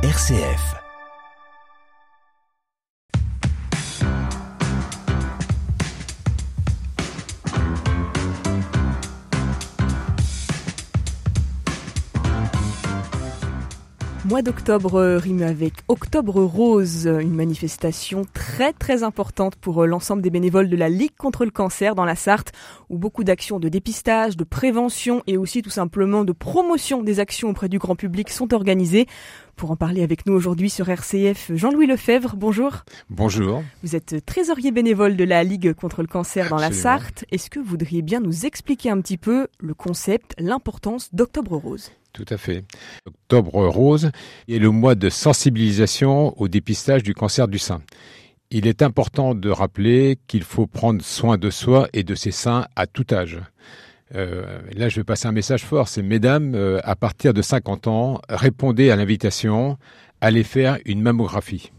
RCF. Mois d'octobre rime avec Octobre Rose, une manifestation très très importante pour l'ensemble des bénévoles de la Ligue contre le cancer dans la Sarthe, où beaucoup d'actions de dépistage, de prévention et aussi tout simplement de promotion des actions auprès du grand public sont organisées. Pour en parler avec nous aujourd'hui sur RCF, Jean-Louis Lefebvre, bonjour. Bonjour. Vous êtes trésorier bénévole de la Ligue contre le cancer dans la Sarthe. Est-ce que vous voudriez bien nous expliquer un petit peu le concept, l'importance d'Octobre Rose? Tout à fait. Octobre rose est le mois de sensibilisation au dépistage du cancer du sein. Il est important de rappeler qu'il faut prendre soin de soi et de ses seins à tout âge. Euh, là, je vais passer un message fort. C'est mesdames, euh, à partir de 50 ans, répondez à l'invitation, allez faire une mammographie.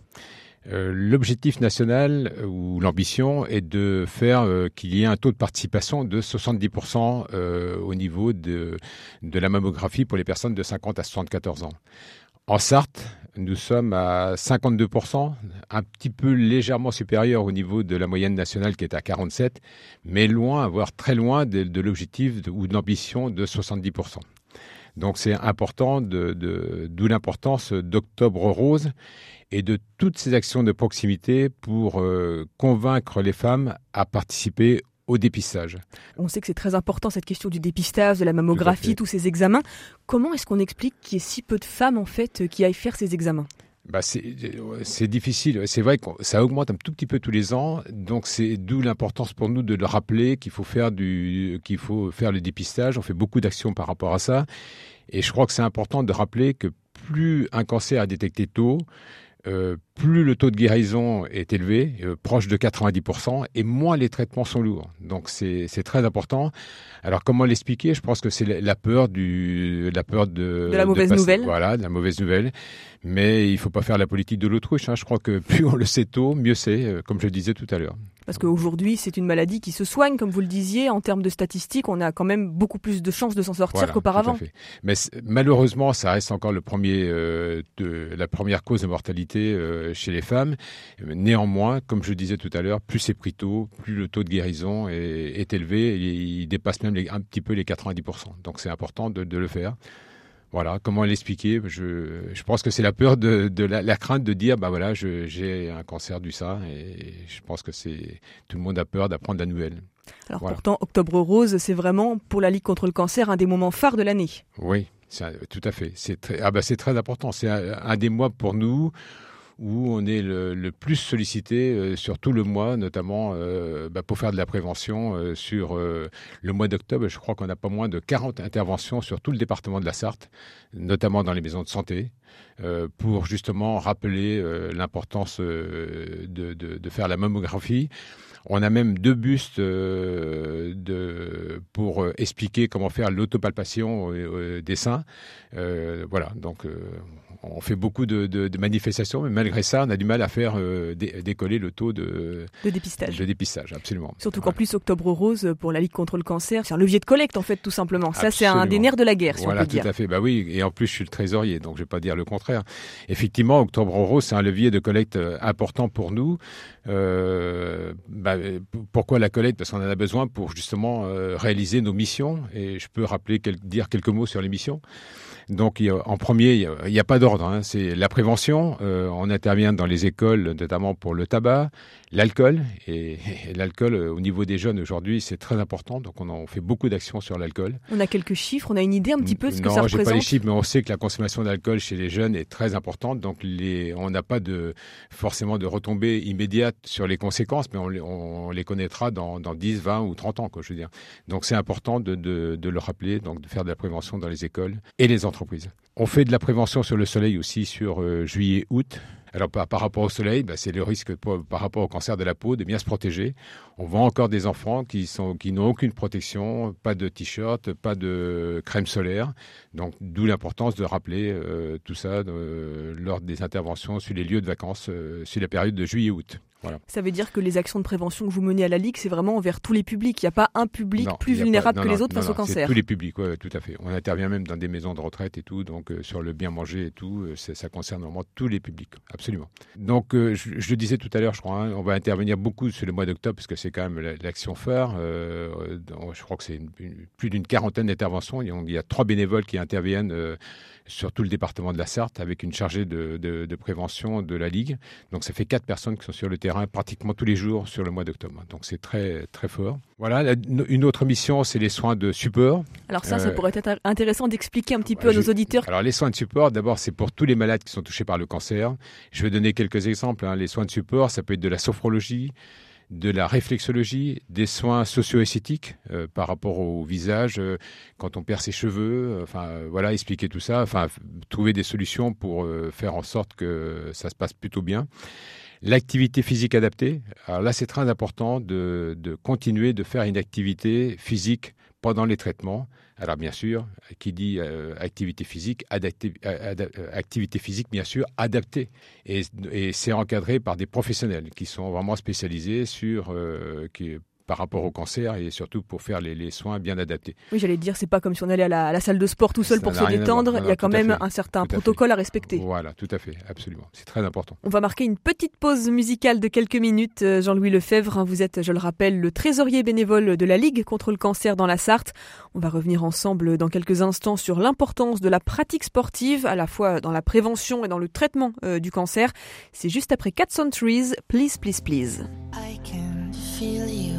Euh, l'objectif national ou l'ambition est de faire qu'il y ait un taux de participation de 70% au niveau de, de la mammographie pour les personnes de 50 à 74 ans. En Sarthe, nous sommes à 52%, un petit peu légèrement supérieur au niveau de la moyenne nationale qui est à 47, mais loin, voire très loin de, l'objectif ou de l'ambition de 70%. Donc c'est important, d'où l'importance d'Octobre Rose et de toutes ces actions de proximité pour euh, convaincre les femmes à participer au dépistage. On sait que c'est très important cette question du dépistage, de la mammographie, tous ces examens. Comment est-ce qu'on explique qu'il y ait si peu de femmes en fait qui aillent faire ces examens? Bah c'est difficile. C'est vrai que ça augmente un tout petit peu tous les ans, donc c'est d'où l'importance pour nous de le rappeler qu'il faut faire du, qu'il faut faire le dépistage. On fait beaucoup d'actions par rapport à ça, et je crois que c'est important de rappeler que plus un cancer est détecté tôt, euh, plus le taux de guérison est élevé, euh, proche de 90%, et moins les traitements sont lourds. Donc c'est très important. Alors comment l'expliquer? Je pense que c'est la, peur du, la peur de, de la mauvaise nouvelle. Voilà, de la mauvaise nouvelle. Mais il faut pas faire la politique de l'autruche. Hein. Je crois que plus on le sait tôt, mieux c'est, euh, comme je le disais tout à l'heure. Parce qu'aujourd'hui, c'est une maladie qui se soigne, comme vous le disiez. En termes de statistiques, on a quand même beaucoup plus de chances de s'en sortir qu'auparavant. Mais malheureusement, ça reste encore le premier, euh, de, la première cause de mortalité euh, chez les femmes. Néanmoins, comme je disais tout à l'heure, plus c'est pris tôt, plus le taux de guérison est, élevé. Et il dépasse même un petit peu les 90%. Donc c'est important de le faire. Voilà, comment l'expliquer? Je, je pense que c'est la peur de, de la, crainte de dire, bah voilà, j'ai un cancer du sein et je pense que c'est tout le monde a peur d'apprendre la nouvelle. Alors pourtant, Octobre Rose, c'est vraiment pour la Ligue contre le cancer un des moments phares de l'année. Oui, tout à fait. C'est très, ah bah c'est très important. C'est un, des mois pour nous où on est le, plus sollicité euh, sur tout le mois, notamment euh, bah, pour faire de la prévention euh, sur le mois d'octobre. Je crois qu'on a pas moins de 40 interventions sur tout le département de la Sarthe, notamment dans les maisons de santé, pour justement rappeler l'importance de, faire la mammographie. On a même deux bustes pour expliquer comment faire l'autopalpation des seins. voilà, donc on fait beaucoup de, manifestations, mais malgré ça, on a du mal à faire euh, décoller le taux de, dépistage. De dépistage, absolument. Surtout qu'en plus, Octobre Rose, pour la Ligue contre le cancer, c'est un levier de collecte, en fait, tout simplement. Ça, c'est un des nerfs de la guerre, si voilà, on peut dire. tout à fait. Bah oui, et en plus, je suis le trésorier, donc je ne vais pas dire le contraire. Effectivement, Octobre Rose, c'est un levier de collecte euh, important pour nous. Euh, bah, pourquoi la collecte? Parce qu'on en a besoin pour justement réaliser nos missions. Et je peux rappeler, dire quelques mots sur les missions. Donc, en premier, il n'y a, pas d'ordre. Hein. C'est la prévention. Euh, on intervient dans les écoles, notamment pour le tabac, l'alcool. Et, l'alcool, euh, au niveau des jeunes aujourd'hui, c'est très important. Donc, on, fait beaucoup d'actions sur l'alcool. On a quelques chiffres. On a une idée un petit peu de ce que ça représente. Non, j'ai pas les chiffres, mais on sait que la consommation d'alcool chez les jeunes est très importante. Donc, les, on n'a pas de forcément de retombées immédiates sur les conséquences, mais on, les connaîtra dans, dans, 10, 20 ou 30 ans, quoi, je veux dire. Donc, c'est important de, de, de le rappeler, donc de faire de la prévention dans les écoles et les entreprises. On fait de la prévention sur le soleil aussi sur euh, juillet-août. Alors par, rapport au soleil, bah, c'est le risque par rapport au cancer de la peau de bien se protéger. On voit encore des enfants qui n'ont aucune protection, pas de t-shirt, pas de crème solaire. Donc d'où l'importance de rappeler euh, tout ça euh, lors des interventions sur les lieux de vacances sur la période de juillet-août. Ça veut dire que les actions de prévention que vous menez à la Ligue, c'est vraiment envers tous les publics. Il n'y a pas un public plus vulnérable que les autres face au cancer. Tous les publics, oui, tout à fait. On intervient même dans des maisons de retraite et tout, donc euh, sur le bien manger et tout, euh, ça concerne vraiment tous les publics, absolument. Donc, euh, je, le disais tout à l'heure, je crois, hein, on va intervenir beaucoup sur le mois d'octobre parce que c'est quand même l'action phare. je crois que c'est plus d'une quarantaine d'interventions. Il y a trois bénévoles qui interviennent sur tout le département de la Sarthe avec une chargée de, de, prévention de la Ligue. Donc ça fait quatre personnes qui sont sur le terrain pratiquement tous les jours sur le mois d'octobre. Donc c'est très très fort. Voilà, une autre mission, c'est les soins de support. Alors ça, ça euh, pourrait être intéressant d'expliquer un petit peu à nos auditeurs. Alors les soins de support, d'abord, c'est pour tous les malades qui sont touchés par le cancer. Je vais donner quelques exemples. Hein. Les soins de support, ça peut être de la sophrologie, de la réflexologie, des soins socio-esthétiques euh, par rapport au visage, euh, quand on perd ses cheveux, euh, enfin voilà, expliquer tout ça, enfin trouver des solutions pour faire en sorte que ça se passe plutôt bien. L'activité physique adaptée, alors là c'est très important de, de continuer de faire une activité physique pendant les traitements. Alors bien sûr, qui dit euh, activité physique, euh, euh, activité physique bien sûr adaptée. Et, c'est encadré par des professionnels qui sont vraiment spécialisés sur, par rapport au cancer et surtout pour faire les, soins bien adaptés. Oui, j'allais dire, c'est pas comme si on allait à la, salle de sport tout seul pour se détendre. Il y a quand même un certain protocole à, respecter. Voilà, tout à fait, absolument. C'est très important. On va marquer une petite pause musicale de quelques minutes. Euh, Jean-Louis Lefebvre, vous êtes, je le rappelle, le trésorier bénévole de la Ligue contre le cancer dans la Sarthe. On va revenir ensemble dans quelques instants sur l'importance de la pratique sportive, à la fois dans la prévention et dans le traitement euh, du cancer. C'est juste après Cats on Trees, Please, Please, Please. I can feel you.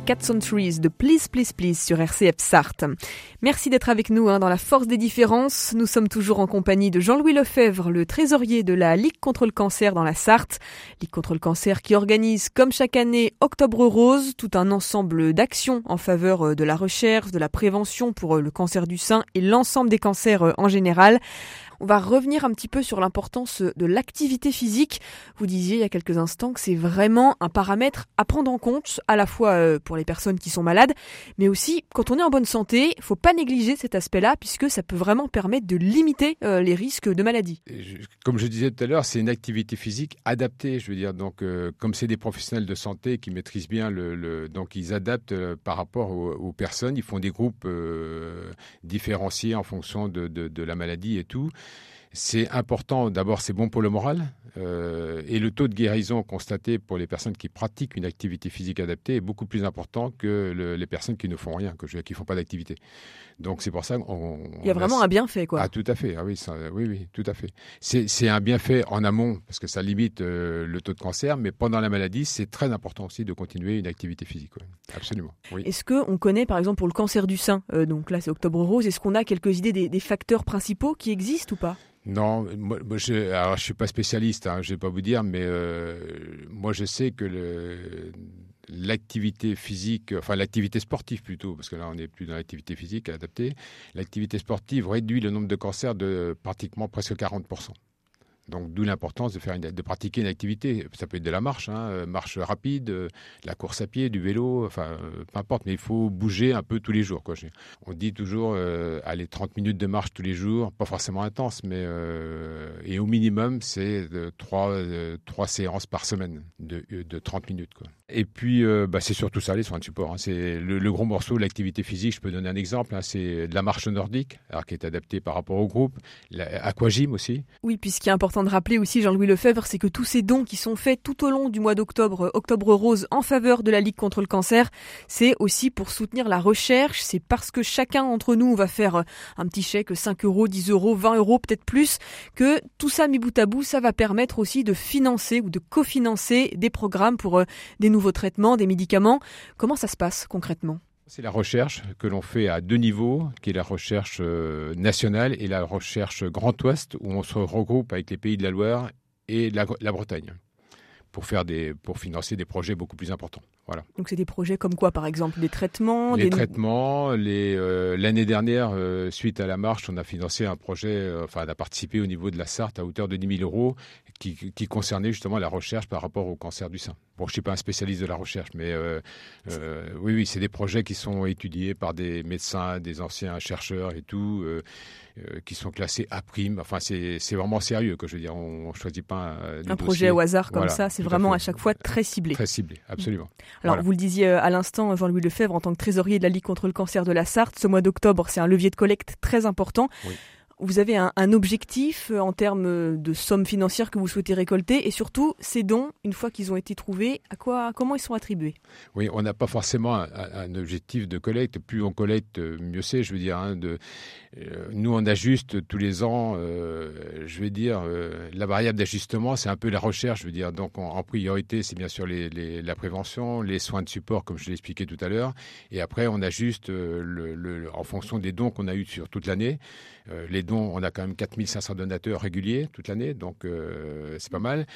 C'était Cat Trees de Please Please Please sur RCF Sarthe. Merci d'être avec nous hein, dans la force des différences. Nous sommes toujours en compagnie de Jean-Louis Lefebvre, le trésorier de la Ligue contre le cancer dans la Sarthe. Ligue contre le cancer qui organise comme chaque année Octobre Rose, tout un ensemble d'actions en faveur euh, de la recherche, de la prévention pour euh, le cancer du sein et l'ensemble des cancers euh, en général. On va revenir un petit peu sur l'importance de l'activité physique. Vous disiez il y a quelques instants que c'est vraiment un paramètre à prendre en compte, à la fois euh, pour les personnes qui sont malades, mais aussi quand on est en bonne santé, il faut pas négliger cet aspect-là puisque ça peut vraiment permettre de limiter euh, les risques de maladie. Comme je disais tout à l'heure, c'est une activité physique adaptée. Je veux dire, donc euh, comme c'est des professionnels de santé qui maîtrisent bien le, donc ils adaptent par rapport aux, personnes. Ils font des groupes différenciés en fonction de la maladie et tout. C'est important, d'abord c'est bon pour le moral, euh, et le taux de guérison constaté pour les personnes qui pratiquent une activité physique adaptée est beaucoup plus important que les personnes qui ne font rien, que qui ne font pas d'activité. Donc c'est pour ça qu'on... Il y a vraiment un bienfait, quoi. Ah, tout à fait, ah, oui, oui, oui, tout à fait. C'est un bienfait en amont, parce que ça limite euh, le taux de cancer, mais pendant la maladie, c'est très important aussi de continuer une activité physique, absolument. Oui. Est-ce qu'on connaît, par exemple, pour le cancer du sein, euh, donc là c'est Octobre Rose, est-ce qu'on a quelques idées des, des facteurs principaux qui existent ou pas? Non, moi, je, je suis pas spécialiste, hein, je vais pas vous dire, mais euh, moi je sais que l'activité physique, enfin l'activité sportive plutôt, parce que là on n'est plus dans l'activité physique adaptée, l'activité sportive réduit le nombre de cancers de pratiquement presque 40 donc d'où l'importance de de pratiquer une activité. Ça peut être de la marche, hein, euh, marche rapide, euh, la course à pied, du vélo, enfin euh, peu importe, mais il faut bouger un peu tous les jours. Quoi. On dit toujours aller 30 minutes de marche tous les jours, pas forcément intense, mais et au minimum c'est trois, trois séances par semaine de, de 30 minutes. Quoi. Et puis, euh, bah, c'est surtout ça, les soins de support. Hein. C'est le, gros morceau de l'activité physique. Je peux donner un exemple. Hein. c'est de la marche nordique, alors qui est adaptée par rapport au groupe. L'aquagym aussi. Oui, puis ce qui est important de rappeler aussi, Jean-Louis Lefebvre, c'est que tous ces dons qui sont faits tout au long du mois d'octobre, euh, Octobre Rose, en faveur de la Ligue contre le cancer, c'est aussi pour soutenir la recherche. C'est parce que chacun d'entre nous va faire euh, un petit chèque, 5 euros, 10 euros, 20 euros, peut-être plus, que tout ça mis bout à bout, ça va permettre aussi de financer ou de cofinancer des programmes pour des nouveaux traitements, des médicaments. Comment ça se passe concrètement? C'est la recherche que l'on fait à deux niveaux, qui est la recherche euh, nationale et la recherche Grand Ouest, où on se regroupe avec les pays de la Loire et la, Bretagne pour faire des, pour financer des projets beaucoup plus importants. Voilà. Donc c'est des projets comme quoi, par exemple, des traitements Les traitements. Euh, l'année dernière, euh, suite à la marche, on a financé un projet, enfin, on a participé au niveau de la Sarthe à hauteur de 10 000 euros, qui, qui concernait justement la recherche par rapport au cancer du sein. Bon, je ne suis pas un spécialiste de la recherche, mais euh, euh, oui, oui, c'est des projets qui sont étudiés par des médecins, des anciens chercheurs et tout, euh, qui sont classés à prime. Enfin, c'est vraiment sérieux, que je veux dire. On ne choisit pas un, projet au hasard comme ça. C'est vraiment à, chaque fois très ciblé. Très ciblé, absolument. Alors, vous le disiez à l'instant, Jean-Louis Lefebvre, en tant que trésorier de la Ligue contre le cancer de la Sarthe, ce mois d'octobre, c'est un levier de collecte très important. Oui vous avez un, objectif euh, en termes euh, de sommes financières que vous souhaitez récolter et surtout ces dons, une fois qu'ils ont été trouvés, à quoi, comment ils sont attribués? Oui, on n'a pas forcément un, objectif de collecte. Plus on collecte, mieux c'est. Je veux dire, hein, euh, nous on ajuste tous les ans. je veux dire, la variable d'ajustement, c'est un peu la recherche. Je veux dire, donc en, priorité, c'est bien sûr la prévention, les soins de support, comme je l'ai expliqué tout à l'heure, et après on ajuste en fonction des dons qu'on a eus sur toute l'année. On a quand même 4500 donateurs réguliers toute l'année, donc euh, c'est pas mal.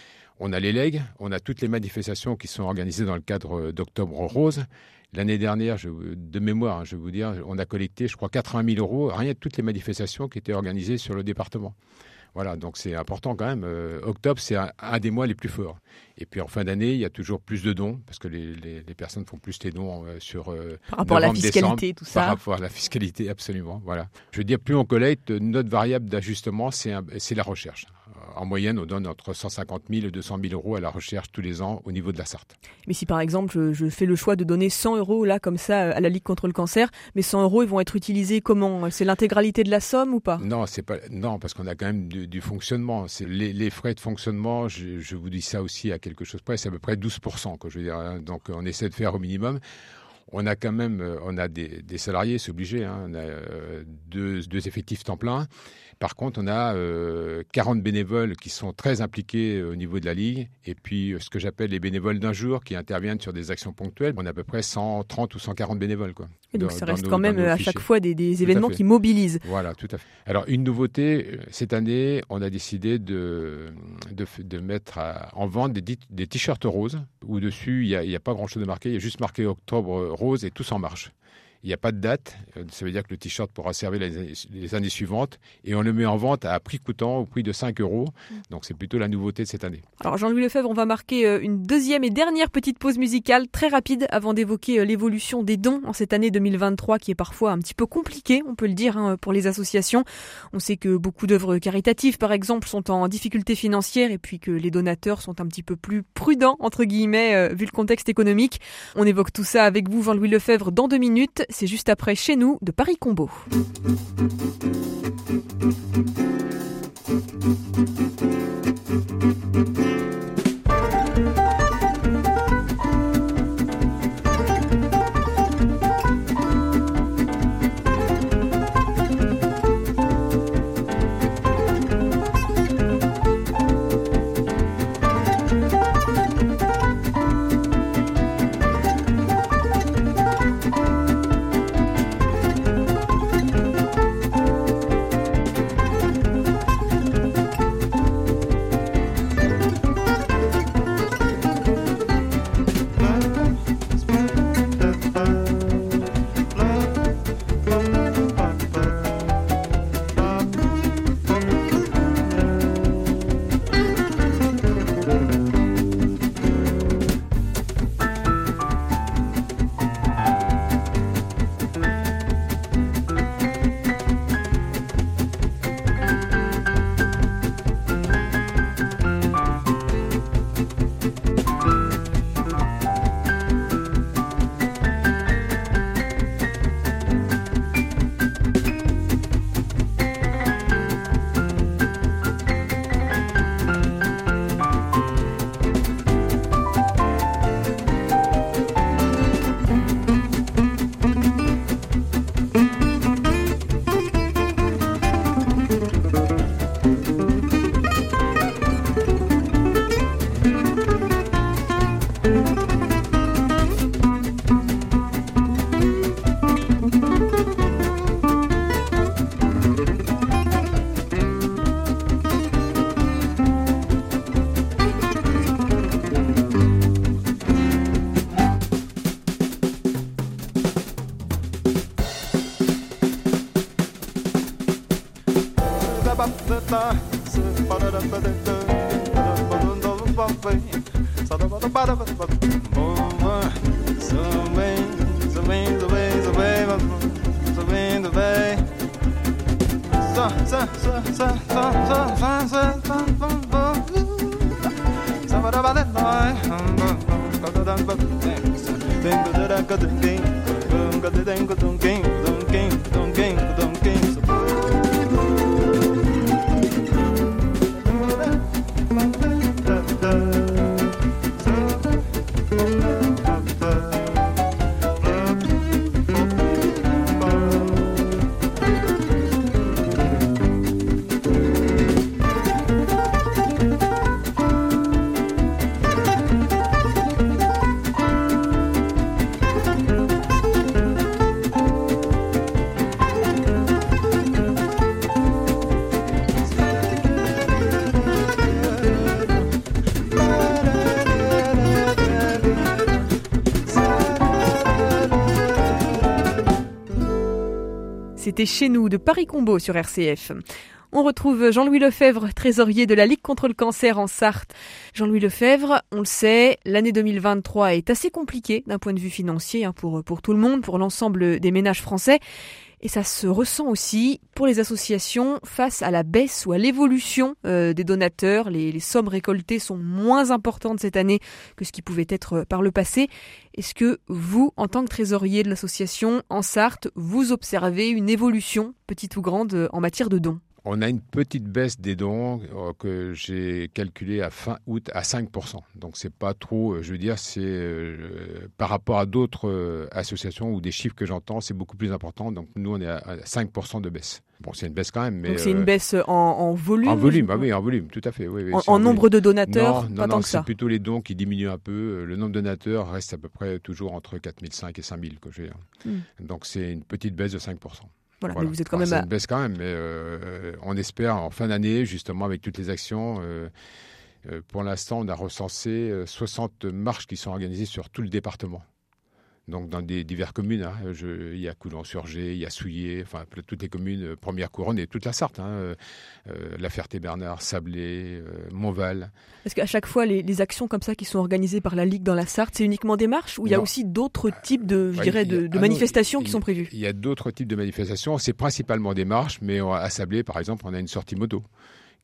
On a les legs, on a toutes les manifestations qui sont organisées dans le cadre d'Octobre Rose. L'année dernière, de mémoire, hein, je vais vous dire, on a collecté, je crois, 80 000 euros, rien de toutes les manifestations qui étaient organisées sur le département. Voilà, donc c'est important quand même. Euh, octobre, c'est un, des mois les plus forts. Et puis en fin d'année, il y a toujours plus de dons, parce que les, personnes font plus les dons euh, sur euh, Par rapport à la fiscalité, tout ça Par rapport à la fiscalité, absolument. Voilà. Je veux dire, plus on collecte, notre variable d'ajustement, c'est la recherche en moyenne, on donne entre 150 000 et 200 000 euros à la recherche tous les ans au niveau de la Sarthe. Mais si par exemple je, fais le choix de donner 100 euros là comme ça à la Ligue contre le cancer, mais 100 euros ils vont être utilisés comment? C'est l'intégralité de la somme ou pas? Non, c'est pas non parce qu'on a quand même du, fonctionnement. C'est les, frais de fonctionnement. Je, vous dis ça aussi à quelque chose près, c'est à peu près 12 que je veux dire. Hein. Donc on essaie de faire au minimum On a quand même, euh, on a des, salariés, c'est obligé. Hein. on a euh, deux, effectifs temps plein. Par contre, on a 40 bénévoles qui sont très impliqués au niveau de la ligue, et puis ce que j'appelle les bénévoles d'un jour qui interviennent sur des actions ponctuelles. On a à peu près 130 ou 140 bénévoles, quoi. Et donc ça reste quand même à chaque fois des, événements qui mobilisent. Voilà, tout à fait. Alors une nouveauté cette année, on a décidé de de, mettre en vente des, des t-shirts roses où dessus il n'y a, a, pas grand-chose de marqué, il y a juste marqué octobre rose et tous en marche. Il n'y a pas de date. Euh, ça veut dire que le t-shirt pourra servir les, années suivantes. Et on le met en vente à prix coûtant, au prix de 5 euros. Mm. Donc c'est plutôt la nouveauté de cette année. Alors Jean-Louis Lefebvre, on va marquer euh, une deuxième et dernière petite pause musicale très rapide avant d'évoquer euh, l'évolution des dons en cette année 2023 qui est parfois un petit peu compliquée, on peut le dire, hein, pour les associations. On sait que beaucoup d'œuvres caritatives, par exemple, sont en difficulté financière et puis que les donateurs sont un petit peu plus prudents, entre guillemets, vu le contexte économique. On évoque tout ça avec vous, Jean-Louis Lefebvre, dans deux minutes c'est juste après chez nous de Paris Combo. motherfucking Things that I got the think. Chez nous de Paris Combo sur RCF. On retrouve Jean-Louis Lefebvre, trésorier de la Ligue contre le cancer en Sarthe. Jean-Louis Lefebvre, on le sait, l'année 2023 est assez compliquée d'un point de vue financier hein, pour, pour tout le monde, pour l'ensemble des ménages français. Et ça se ressent aussi pour les associations face à la baisse ou à l'évolution euh, des donateurs. Les, sommes récoltées sont moins importantes cette année que ce qui pouvait être euh, par le passé. Est-ce que vous, en tant que trésorier de l'association en Sarthe, vous observez une évolution, petite ou grande, en matière de dons? On a une petite baisse des dons euh, que j'ai calculé à fin août à 5%. Donc c'est pas trop, euh, je veux dire, c'est euh, par rapport à d'autres associations ou des chiffres que j'entends, c'est beaucoup plus important. Donc nous, on est à 5% de baisse. Bon, c'est une baisse quand même. Mais Donc c'est une baisse en, volume En volume, ah oui, en volume, tout à fait. Oui, en, nombre de donateurs Non, non, non c'est plutôt les dons qui diminuent un peu. Le nombre de donateurs reste à peu près toujours entre 4005 et 5000. Que j'ai. Donc c'est une petite baisse de 5%. Voilà, mais vous êtes quand même. C'est une baisse quand même, mais euh, on espère en fin d'année, justement, avec toutes les actions. Euh, euh, pour l'instant, on a recensé 60 marches qui sont organisées sur tout le département donc dans des diverses communes. Hein. il y a Coulon-sur-Gé, il y a Souillé, enfin toutes les communes, euh, Première Couronne et toute la Sarthe, hein, euh, euh, La Ferté-Bernard, Sablé, Montval. Est-ce qu'à chaque fois, les, actions comme ça qui sont organisées par la Ligue dans la Sarthe, c'est uniquement des marches ou il y a aussi d'autres types de, je dirais, de, ah manifestations qui sont prévues? Il y a d'autres types de manifestations, c'est principalement des marches, mais à Sablé, par exemple, on a une sortie moto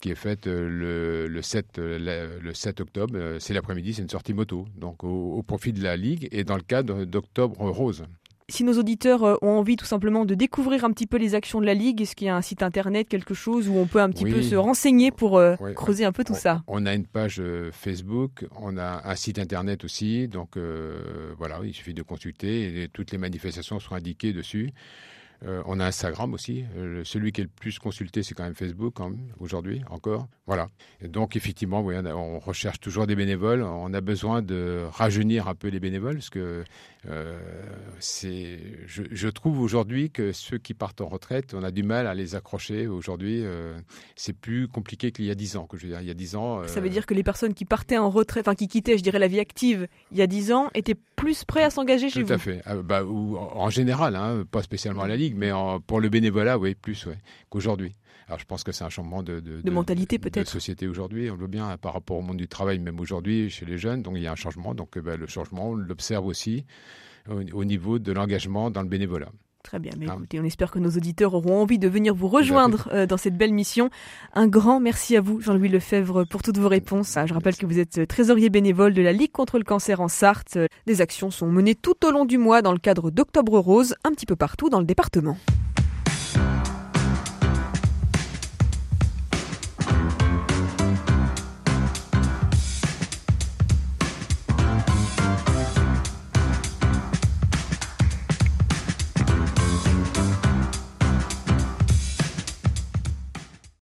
qui est faite euh, le, 7, euh, le 7 octobre. Euh, c'est l'après-midi, c'est une sortie moto, donc au, profit de la Ligue et dans le cadre d'Octobre Rose. Si nos auditeurs ont envie tout simplement de découvrir un petit peu les actions de la Ligue, est-ce qu'il y a un site internet, quelque chose où on peut un petit peu se renseigner pour creuser un peu tout ça? On a une page Facebook, on a un site internet aussi, donc voilà, il suffit de consulter et toutes les manifestations sont indiquées dessus. Euh, on a Instagram aussi. Euh, celui qui est le plus consulté, c'est quand même Facebook aujourd'hui encore. Voilà. donc effectivement, on, recherche toujours des bénévoles. On a besoin de rajeunir un peu les bénévoles parce que euh, c'est. Je, trouve aujourd'hui que ceux qui partent en retraite, on a du mal à les accrocher. Aujourd'hui, c'est plus compliqué qu'il y a dix ans. Que je veux dire, il y a dix ans. Ça veut dire que les personnes qui partaient en retraite, enfin qui quittaient, je dirais, la vie active il y a dix ans, étaient plus prêts à s'engager chez vous. Tout à fait. Ah, bah, en général, hein, pas spécialement à la Ligue mais pour le bénévolat, oui, plus qu'aujourd'hui. Alors je pense que c'est un changement de, de, mentalité peut-être. De société aujourd'hui, on le voit bien par rapport au monde du travail, même aujourd'hui chez les jeunes. Donc il y a un changement. Donc euh, bah, le changement, on l'observe aussi au, niveau de l'engagement dans le bénévolat. Très bien, mais hein écoutez, on espère que nos auditeurs auront envie de venir vous rejoindre euh, dans cette belle mission. Un grand merci à vous, Jean-Louis Lefebvre, pour toutes vos réponses. Ah, je rappelle que vous êtes euh, trésorier bénévole de la Ligue contre le cancer en Sarthe. Des actions sont menées tout au long du mois dans le cadre d'Octobre Rose, un petit peu partout dans le département.